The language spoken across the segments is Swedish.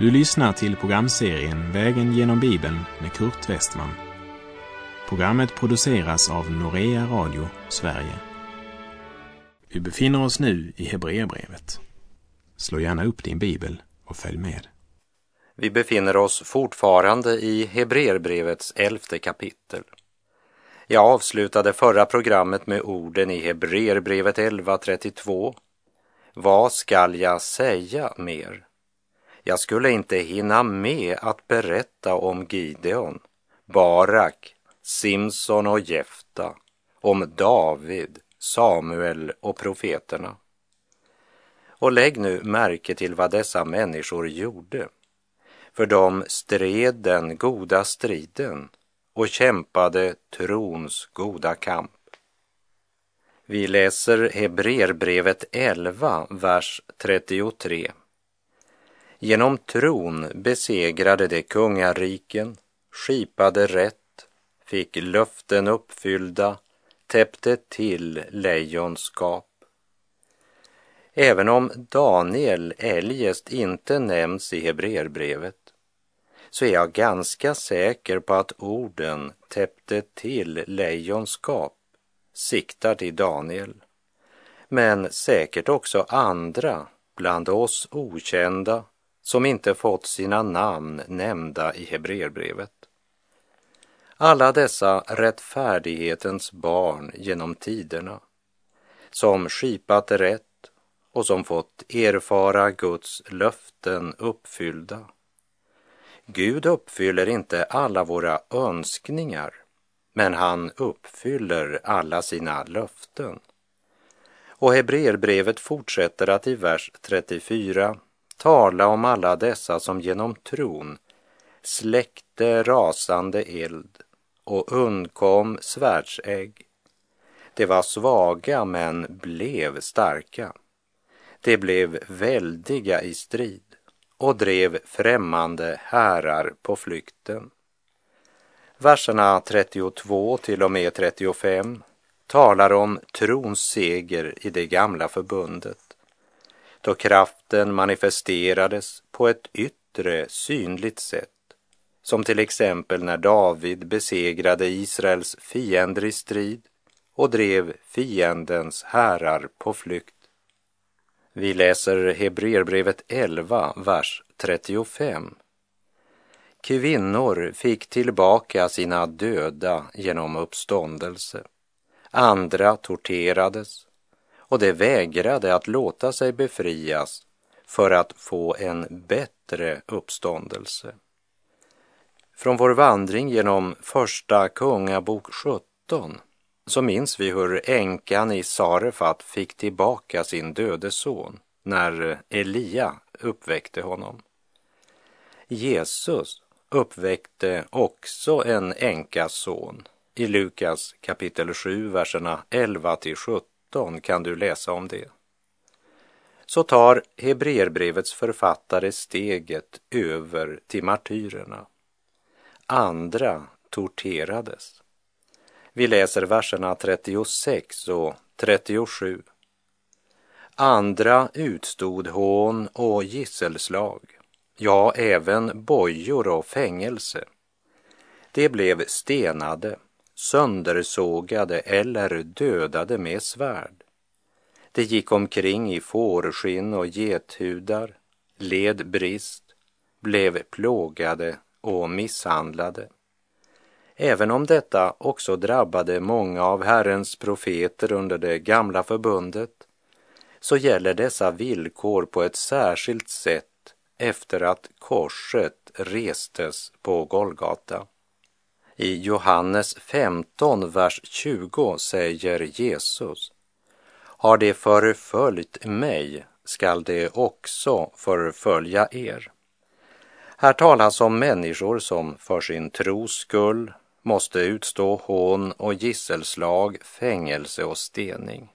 Du lyssnar till programserien Vägen genom Bibeln med Kurt Westman. Programmet produceras av Norea Radio Sverige. Vi befinner oss nu i Hebreerbrevet. Slå gärna upp din bibel och följ med. Vi befinner oss fortfarande i Hebreerbrevets elfte kapitel. Jag avslutade förra programmet med orden i Hebreerbrevet 11.32. Vad skall jag säga mer? Jag skulle inte hinna med att berätta om Gideon, Barak, Simson och Jefta, om David, Samuel och profeterna. Och lägg nu märke till vad dessa människor gjorde. För de stred den goda striden och kämpade trons goda kamp. Vi läser Hebreerbrevet 11, vers 33. Genom tron besegrade de kungariken, skipade rätt, fick löften uppfyllda, täppte till lejonskap. Även om Daniel eljest inte nämns i Hebreerbrevet så är jag ganska säker på att orden täppte till lejonskap siktar till Daniel, men säkert också andra bland oss okända som inte fått sina namn nämnda i Hebreerbrevet. Alla dessa rättfärdighetens barn genom tiderna som skipat rätt och som fått erfara Guds löften uppfyllda. Gud uppfyller inte alla våra önskningar, men han uppfyller alla sina löften. Och Hebreerbrevet fortsätter att i vers 34 tala om alla dessa som genom tron släckte rasande eld och undkom svärdsägg. De var svaga men blev starka. De blev väldiga i strid och drev främmande härar på flykten. Verserna 32 till och med 35 talar om trons seger i det gamla förbundet då kraften manifesterades på ett yttre synligt sätt som till exempel när David besegrade Israels fiender i strid och drev fiendens härar på flykt. Vi läser Hebreerbrevet 11, vers 35. Kvinnor fick tillbaka sina döda genom uppståndelse. Andra torterades och de vägrade att låta sig befrias för att få en bättre uppståndelse. Från vår vandring genom Första Kungabok 17 så minns vi hur änkan i Sarefat fick tillbaka sin döde son när Elia uppväckte honom. Jesus uppväckte också en änkas son. I Lukas kapitel 7, verserna 11 till 17 kan du läsa om det. Så tar Hebreerbrevets författare steget över till martyrerna. Andra torterades. Vi läser verserna 36 och 37. Andra utstod hån och gisselslag, ja, även bojor och fängelse. De blev stenade, söndersågade eller dödade med svärd. De gick omkring i fårskinn och gethudar, led brist, blev plågade och misshandlade. Även om detta också drabbade många av Herrens profeter under det gamla förbundet så gäller dessa villkor på ett särskilt sätt efter att korset restes på Golgata. I Johannes 15, vers 20 säger Jesus Har det förföljt mig skall det också förfölja er. Här talas om människor som för sin tros skull måste utstå hån och gisselslag, fängelse och stening.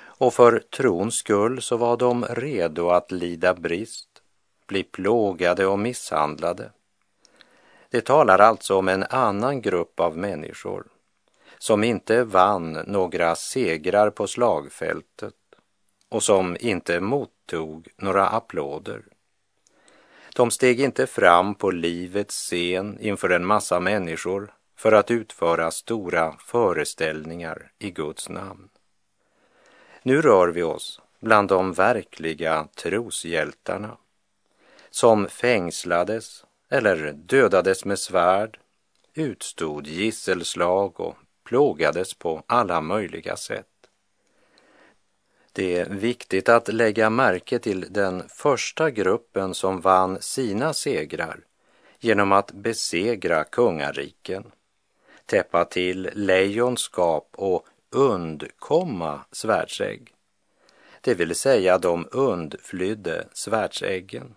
Och för trons skull så var de redo att lida brist, bli plågade och misshandlade. Det talar alltså om en annan grupp av människor som inte vann några segrar på slagfältet och som inte mottog några applåder. De steg inte fram på livets scen inför en massa människor för att utföra stora föreställningar i Guds namn. Nu rör vi oss bland de verkliga troshjältarna som fängslades eller dödades med svärd, utstod gisselslag och plågades på alla möjliga sätt. Det är viktigt att lägga märke till den första gruppen som vann sina segrar genom att besegra kungariken, täppa till lejonskap och undkomma svärdsägg. Det vill säga de undflydde svärdsäggen.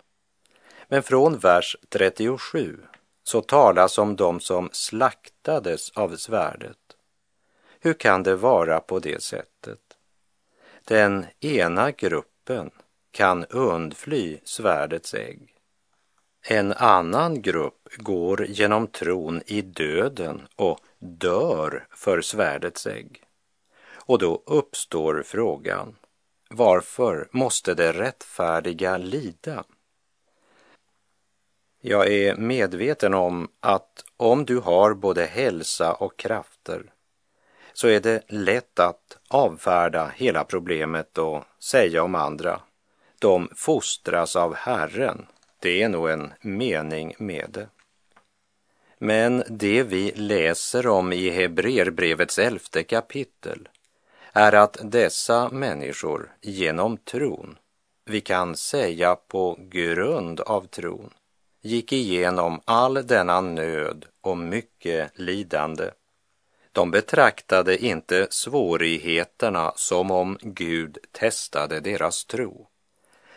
Men från vers 37 så talas om de som slaktades av svärdet. Hur kan det vara på det sättet? Den ena gruppen kan undfly svärdets ägg. En annan grupp går genom tron i döden och dör för svärdets ägg. Och då uppstår frågan, varför måste det rättfärdiga lida? Jag är medveten om att om du har både hälsa och krafter så är det lätt att avfärda hela problemet och säga om andra, de fostras av Herren. Det är nog en mening med det. Men det vi läser om i Hebreerbrevets elfte kapitel är att dessa människor genom tron, vi kan säga på grund av tron, gick igenom all denna nöd och mycket lidande. De betraktade inte svårigheterna som om Gud testade deras tro,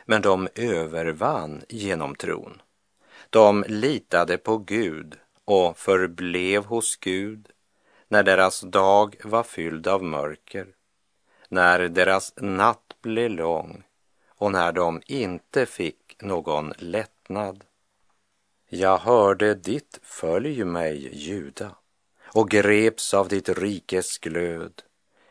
men de övervann genom tron. De litade på Gud och förblev hos Gud när deras dag var fylld av mörker, när deras natt blev lång och när de inte fick någon lättnad. Jag hörde ditt följ mig, Juda, och greps av ditt rikes glöd.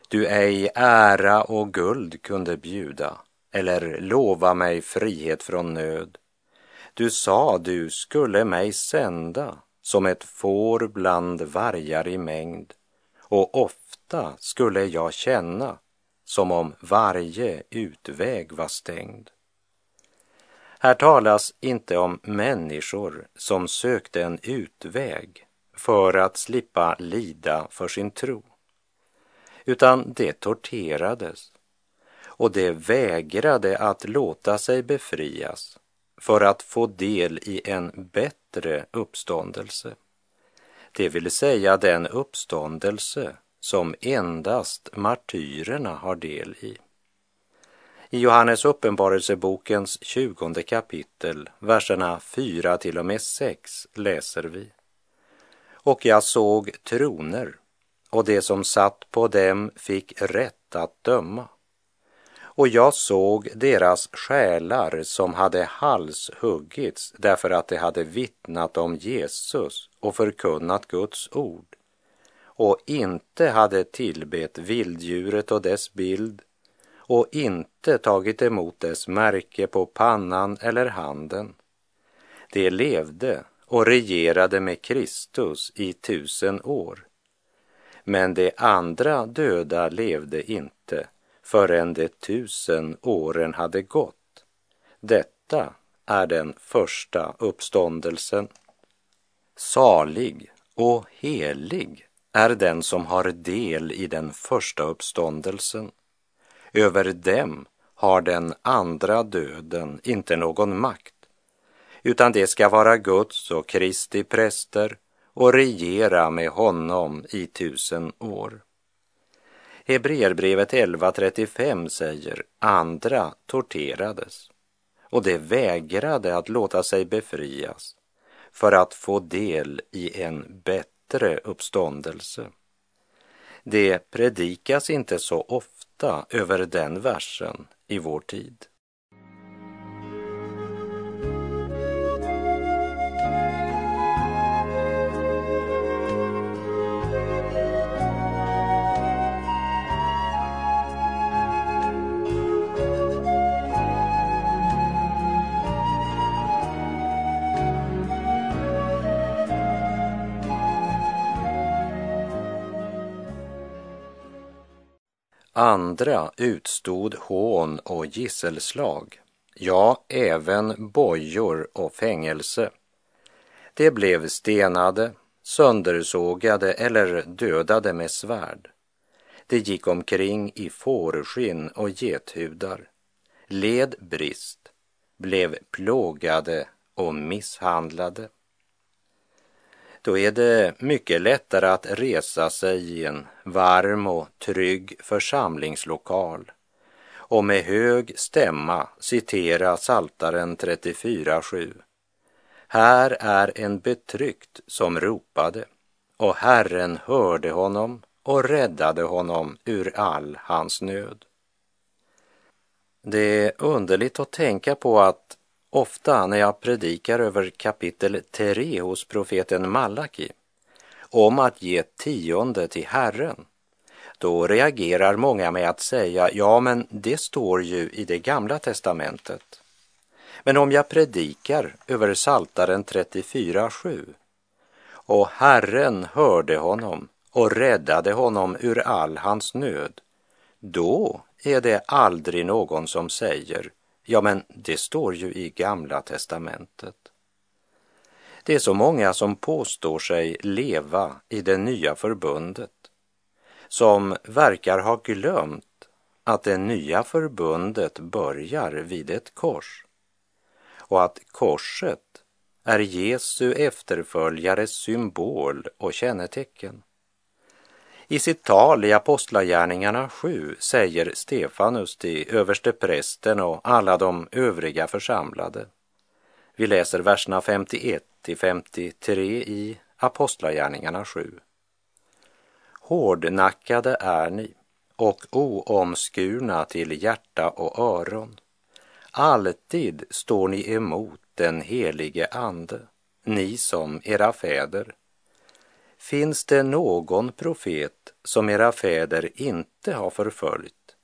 Du ej ära och guld kunde bjuda eller lova mig frihet från nöd. Du sa du skulle mig sända som ett får bland vargar i mängd och ofta skulle jag känna som om varje utväg var stängd. Här talas inte om människor som sökte en utväg för att slippa lida för sin tro, utan det torterades och det vägrade att låta sig befrias för att få del i en bättre uppståndelse. Det vill säga den uppståndelse som endast martyrerna har del i. I Johannes uppenbarelsebokens tjugonde kapitel, verserna 4 till och med 6 läser vi. Och jag såg troner och det som satt på dem fick rätt att döma. Och jag såg deras själar som hade halshuggits därför att de hade vittnat om Jesus och förkunnat Guds ord och inte hade tillbett vilddjuret och dess bild och inte tagit emot dess märke på pannan eller handen. De levde och regerade med Kristus i tusen år. Men de andra döda levde inte förrän de tusen åren hade gått. Detta är den första uppståndelsen. Salig och helig är den som har del i den första uppståndelsen. Över dem har den andra döden inte någon makt, utan det ska vara Guds och Kristi präster och regera med honom i tusen år. Hebreerbrevet 11.35 säger andra torterades och det vägrade att låta sig befrias för att få del i en bättre uppståndelse. Det predikas inte så ofta över den versen i vår tid. Andra utstod hån och gisselslag, ja, även bojor och fängelse. De blev stenade, söndersågade eller dödade med svärd. De gick omkring i fårskinn och gethudar, led brist, blev plågade och misshandlade. Då är det mycket lättare att resa sig i en varm och trygg församlingslokal och med hög stämma citera Saltaren 34.7. Här är en betryckt som ropade och Herren hörde honom och räddade honom ur all hans nöd. Det är underligt att tänka på att ofta när jag predikar över kapitel 3 hos profeten Malaki om att ge tionde till Herren, då reagerar många med att säga, ja men det står ju i det gamla testamentet. Men om jag predikar över Saltaren 34.7 och Herren hörde honom och räddade honom ur all hans nöd, då är det aldrig någon som säger, ja men det står ju i Gamla testamentet. Det är så många som påstår sig leva i det nya förbundet, som verkar ha glömt att det nya förbundet börjar vid ett kors och att korset är Jesu efterföljares symbol och kännetecken. I sitt tal i Apostlagärningarna 7 säger Stefanus till översteprästen och alla de övriga församlade. Vi läser verserna 51 till 53 i Apostlagärningarna 7. Hårdnackade är ni och oomskurna till hjärta och öron. Alltid står ni emot den helige Ande, ni som era fäder Finns det någon profet som era fäder inte har förföljt?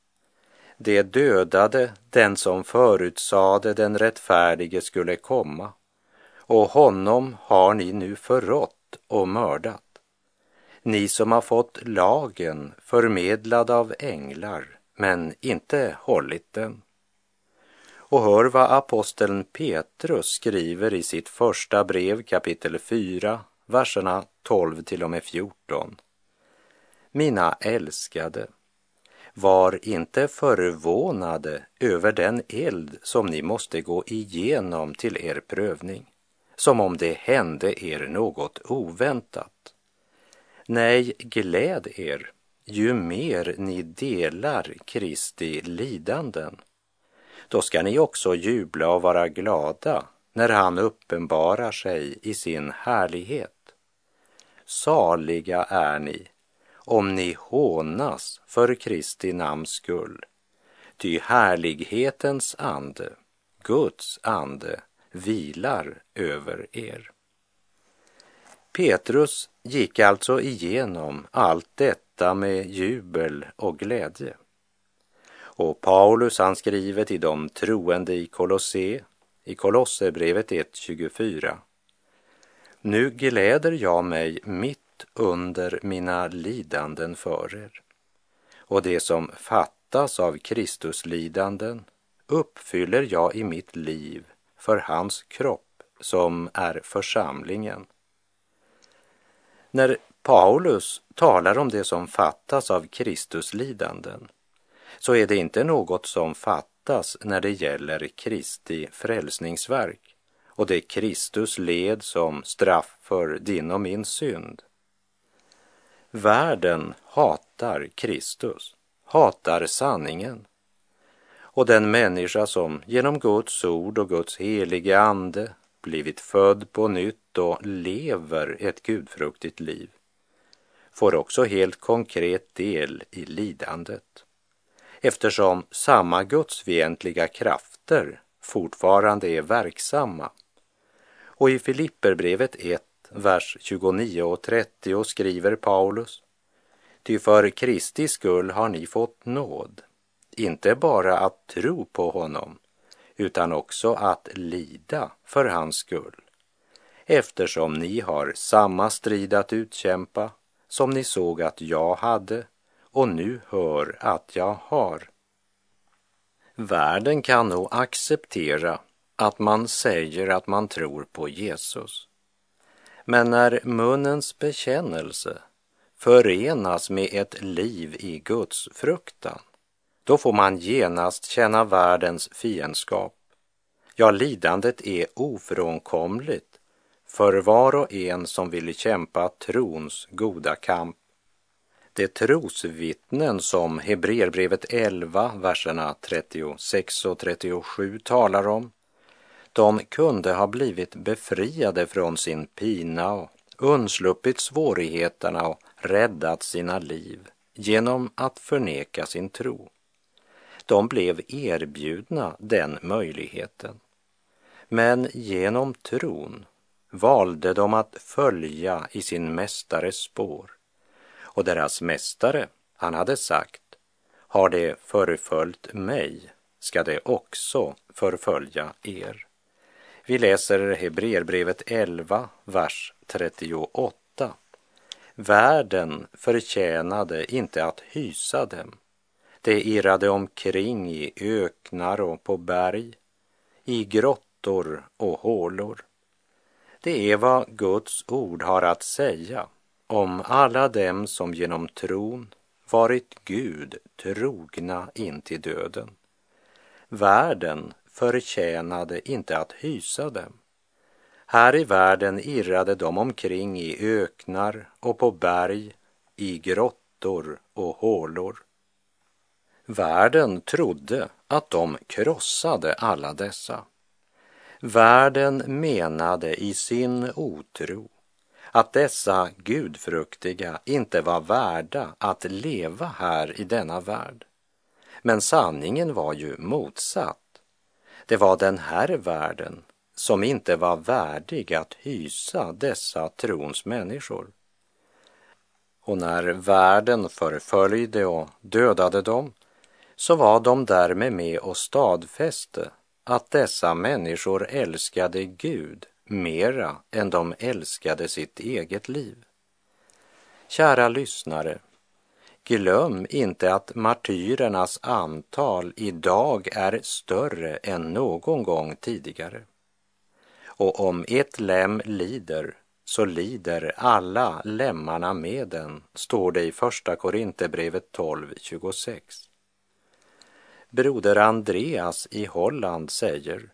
De dödade den som förutsade den rättfärdige skulle komma och honom har ni nu förrått och mördat. Ni som har fått lagen förmedlad av änglar men inte hållit den. Och hör vad aposteln Petrus skriver i sitt första brev kapitel 4, verserna 12 till och med 14. Mina älskade, var inte förvånade över den eld som ni måste gå igenom till er prövning, som om det hände er något oväntat. Nej, gläd er ju mer ni delar Kristi lidanden. Då ska ni också jubla och vara glada när han uppenbarar sig i sin härlighet. Saliga är ni om ni hånas för Kristi namns skull. Ty härlighetens ande, Guds ande, vilar över er. Petrus gick alltså igenom allt detta med jubel och glädje. Och Paulus han skriver till de troende i Kolosse, i Kolosserbrevet 1.24. Nu gläder jag mig mitt under mina lidanden för er. Och det som fattas av Kristus lidanden uppfyller jag i mitt liv för hans kropp som är församlingen. När Paulus talar om det som fattas av Kristus lidanden så är det inte något som fattas när det gäller Kristi frälsningsverk och det Kristus led som straff för din och min synd. Världen hatar Kristus, hatar sanningen. Och den människa som genom Guds ord och Guds helige ande blivit född på nytt och lever ett gudfruktigt liv får också helt konkret del i lidandet eftersom samma gudsfientliga krafter fortfarande är verksamma och i Filipperbrevet 1, vers 29 och 30 skriver Paulus Ty för Kristi skull har ni fått nåd, inte bara att tro på honom, utan också att lida för hans skull, eftersom ni har samma strid att utkämpa som ni såg att jag hade och nu hör att jag har. Världen kan nog acceptera att man säger att man tror på Jesus. Men när munnens bekännelse förenas med ett liv i Guds fruktan, då får man genast känna världens fiendskap. Ja, lidandet är ofrånkomligt för var och en som vill kämpa trons goda kamp. De trosvittnen som Hebreerbrevet 11, verserna 36 och 37 talar om, de kunde ha blivit befriade från sin pina och undsluppit svårigheterna och räddat sina liv genom att förneka sin tro. De blev erbjudna den möjligheten. Men genom tron valde de att följa i sin mästares spår. Och deras mästare, han hade sagt, har det förföljt mig ska det också förfölja er. Vi läser Hebreerbrevet 11, vers 38. Världen förtjänade inte att hysa dem. De irrade omkring i öknar och på berg, i grottor och hålor. Det är vad Guds ord har att säga om alla dem som genom tron varit Gud trogna in till döden. Världen förtjänade inte att hysa dem. Här i världen irrade de omkring i öknar och på berg, i grottor och hålor. Världen trodde att de krossade alla dessa. Världen menade i sin otro att dessa gudfruktiga inte var värda att leva här i denna värld. Men sanningen var ju motsatt. Det var den här världen som inte var värdig att hysa dessa trons människor. Och när världen förföljde och dödade dem så var de därmed med och stadfäste att dessa människor älskade Gud mera än de älskade sitt eget liv. Kära lyssnare, glöm inte att martyrernas antal idag är större än någon gång tidigare. Och om ett lem lider så lider alla lemmarna med den, står det i Första Korinthierbrevet 12.26. Broder Andreas i Holland säger,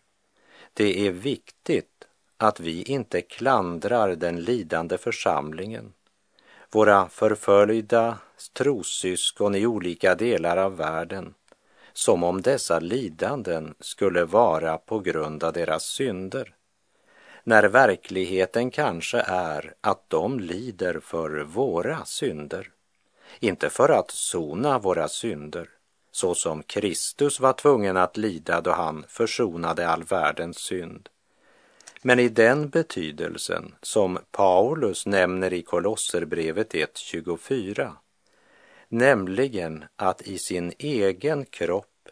det är viktigt att vi inte klandrar den lidande församlingen, våra förföljda trossyskon i olika delar av världen, som om dessa lidanden skulle vara på grund av deras synder, när verkligheten kanske är att de lider för våra synder, inte för att sona våra synder, så som Kristus var tvungen att lida då han försonade all världens synd. Men i den betydelsen som Paulus nämner i Kolosserbrevet 1.24, nämligen att i sin egen kropp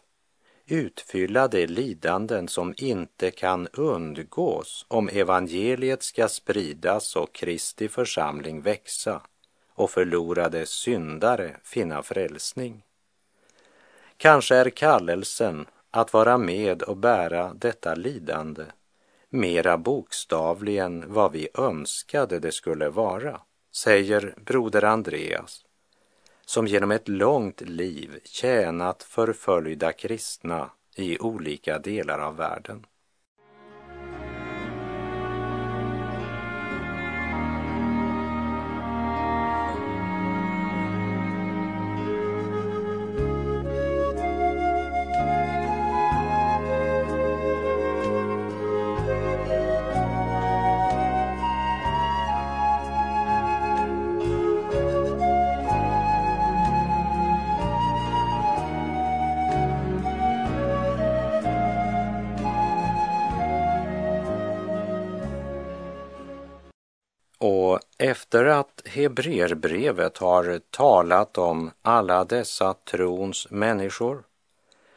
utfylla de lidanden som inte kan undgås om evangeliet ska spridas och Kristi församling växa och förlorade syndare finna frälsning. Kanske är kallelsen att vara med och bära detta lidande mera bokstavligen vad vi önskade det skulle vara, säger broder Andreas, som genom ett långt liv tjänat förföljda kristna i olika delar av världen. Hebreerbrevet har talat om alla dessa trons människor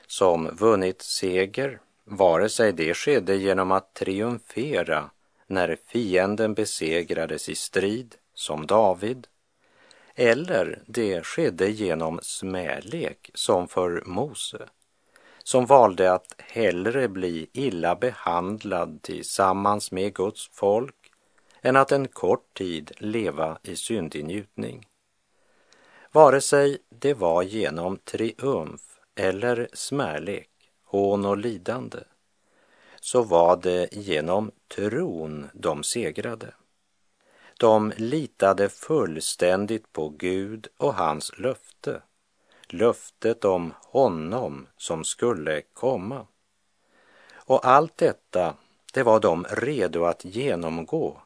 som vunnit seger, vare sig det skedde genom att triumfera när fienden besegrades i strid, som David, Eller det skedde genom smälek som för Mose, som valde att hellre bli illa behandlad tillsammans med Guds folk än att en kort tid leva i syndig njutning. Vare sig det var genom triumf eller smärlek, hån och lidande, så var det genom tron de segrade. De litade fullständigt på Gud och hans löfte, löftet om honom som skulle komma. Och allt detta, det var de redo att genomgå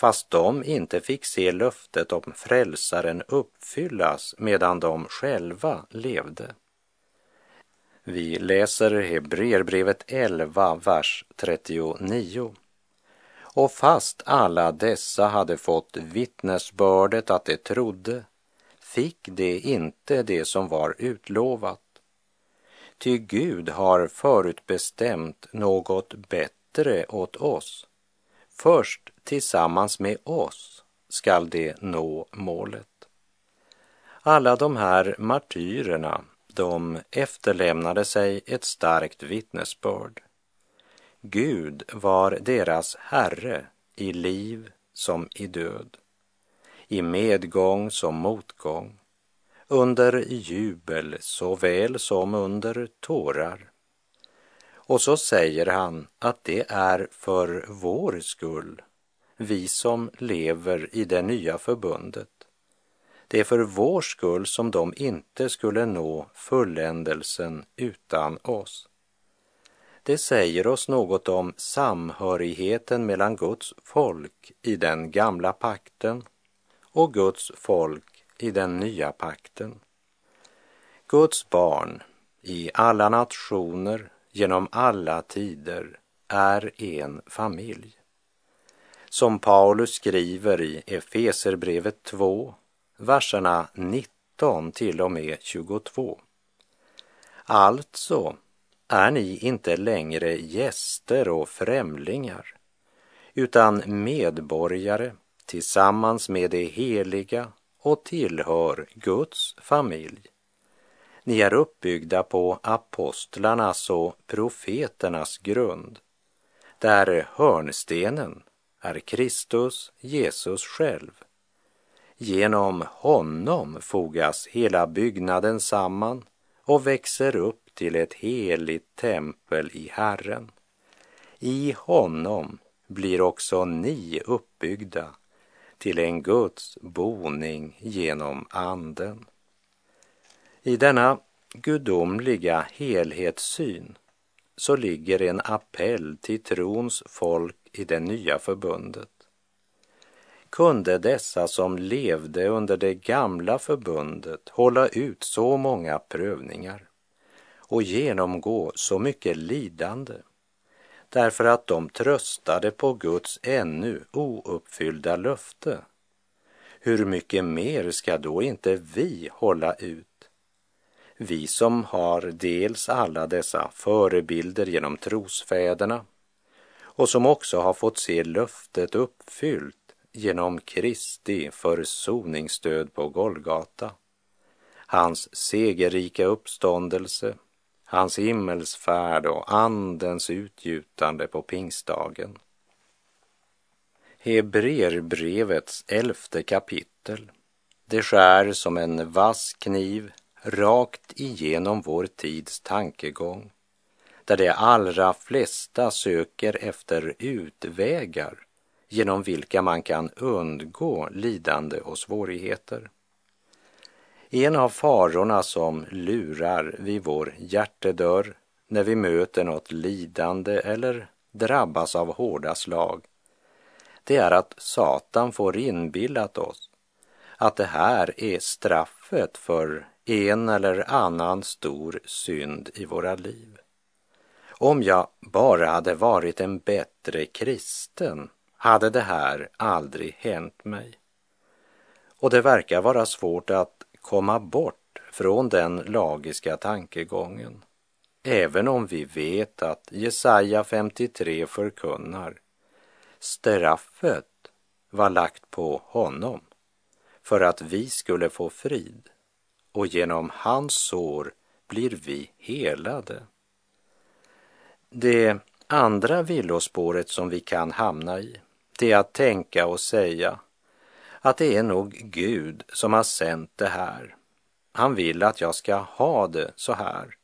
fast de inte fick se löftet om frälsaren uppfyllas medan de själva levde. Vi läser Hebreerbrevet 11, vers 39. Och fast alla dessa hade fått vittnesbördet att de trodde fick de inte det som var utlovat. Ty Gud har förutbestämt något bättre åt oss. Först tillsammans med oss skall de nå målet. Alla de här martyrerna, de efterlämnade sig ett starkt vittnesbörd. Gud var deras Herre i liv som i död, i medgång som motgång, under jubel såväl som under tårar. Och så säger han att det är för vår skull, vi som lever i det nya förbundet. Det är för vår skull som de inte skulle nå fulländelsen utan oss. Det säger oss något om samhörigheten mellan Guds folk i den gamla pakten och Guds folk i den nya pakten. Guds barn i alla nationer genom alla tider är en familj. Som Paulus skriver i Efeserbrevet 2, verserna 19 till och med 22. Alltså är ni inte längre gäster och främlingar, utan medborgare tillsammans med de heliga och tillhör Guds familj. Ni är uppbyggda på apostlarnas och profeternas grund, där hörnstenen är Kristus, Jesus själv. Genom honom fogas hela byggnaden samman och växer upp till ett heligt tempel i Herren. I honom blir också ni uppbyggda till en Guds boning genom Anden. I denna gudomliga helhetssyn så ligger en appell till trons folk i det nya förbundet. Kunde dessa som levde under det gamla förbundet hålla ut så många prövningar och genomgå så mycket lidande därför att de tröstade på Guds ännu ouppfyllda löfte. Hur mycket mer ska då inte vi hålla ut? Vi som har dels alla dessa förebilder genom trosfäderna och som också har fått se löftet uppfyllt genom Kristi försoningsstöd på Golgata, hans segerrika uppståndelse hans himmelsfärd och andens utgjutande på pingstdagen. Hebreerbrevets elfte kapitel. Det skär som en vass kniv rakt igenom vår tids tankegång, där de allra flesta söker efter utvägar genom vilka man kan undgå lidande och svårigheter. En av farorna som lurar vid vår hjärtedörr när vi möter något lidande eller drabbas av hårda slag, det är att Satan får inbillat oss att det här är straffet för en eller annan stor synd i våra liv. Om jag bara hade varit en bättre kristen hade det här aldrig hänt mig. Och det verkar vara svårt att komma bort från den lagiska tankegången. Även om vi vet att Jesaja 53 förkunnar straffet var lagt på honom för att vi skulle få frid och genom hans sår blir vi helade. Det andra villospåret som vi kan hamna i, det är att tänka och säga att det är nog Gud som har sänt det här. Han vill att jag ska ha det så här.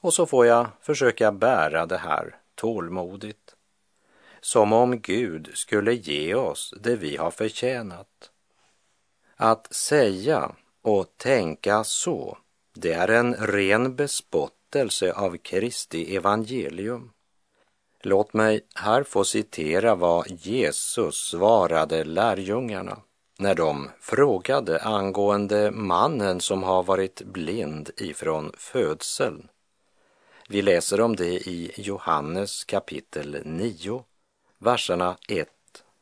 Och så får jag försöka bära det här tålmodigt. Som om Gud skulle ge oss det vi har förtjänat. Att säga och tänka så, det är en ren bespottelse av Kristi evangelium. Låt mig här få citera vad Jesus svarade lärjungarna när de frågade angående mannen som har varit blind ifrån födseln. Vi läser om det i Johannes kapitel 9, verserna 1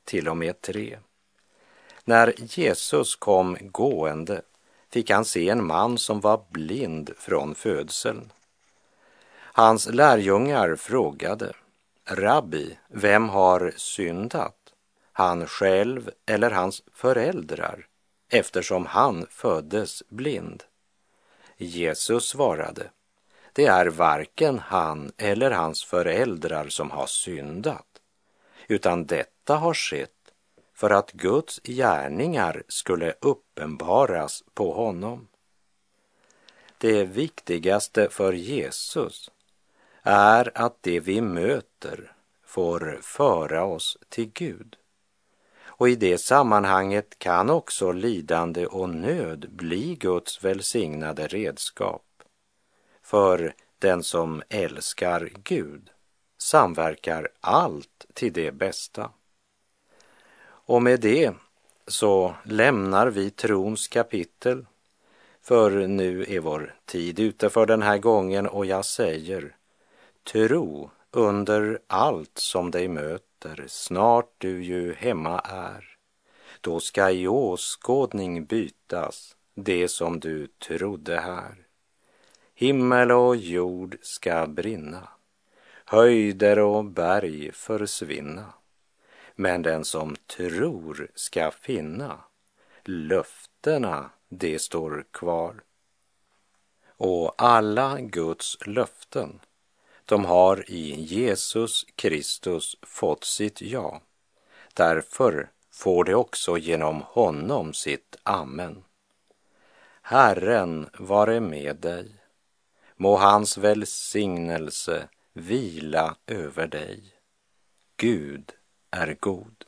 till och med 3. När Jesus kom gående fick han se en man som var blind från födseln. Hans lärjungar frågade, Rabbi, vem har syndat? Han själv eller hans föräldrar, eftersom han föddes blind? Jesus svarade, det är varken han eller hans föräldrar som har syndat, utan detta har skett för att Guds gärningar skulle uppenbaras på honom. Det viktigaste för Jesus är att det vi möter får föra oss till Gud. Och i det sammanhanget kan också lidande och nöd bli Guds välsignade redskap. För den som älskar Gud samverkar allt till det bästa. Och med det så lämnar vi trons kapitel, för nu är vår tid ute för den här gången och jag säger tro under allt som dig möter, snart du ju hemma är. Då ska i åskådning bytas det som du trodde här. Himmel och jord ska brinna, höjder och berg försvinna men den som tror ska finna. Löftena, det står kvar. Och alla Guds löften, de har i Jesus Kristus fått sitt ja. Därför får det också genom honom sitt amen. Herren vare med dig. Må hans välsignelse vila över dig. Gud är god.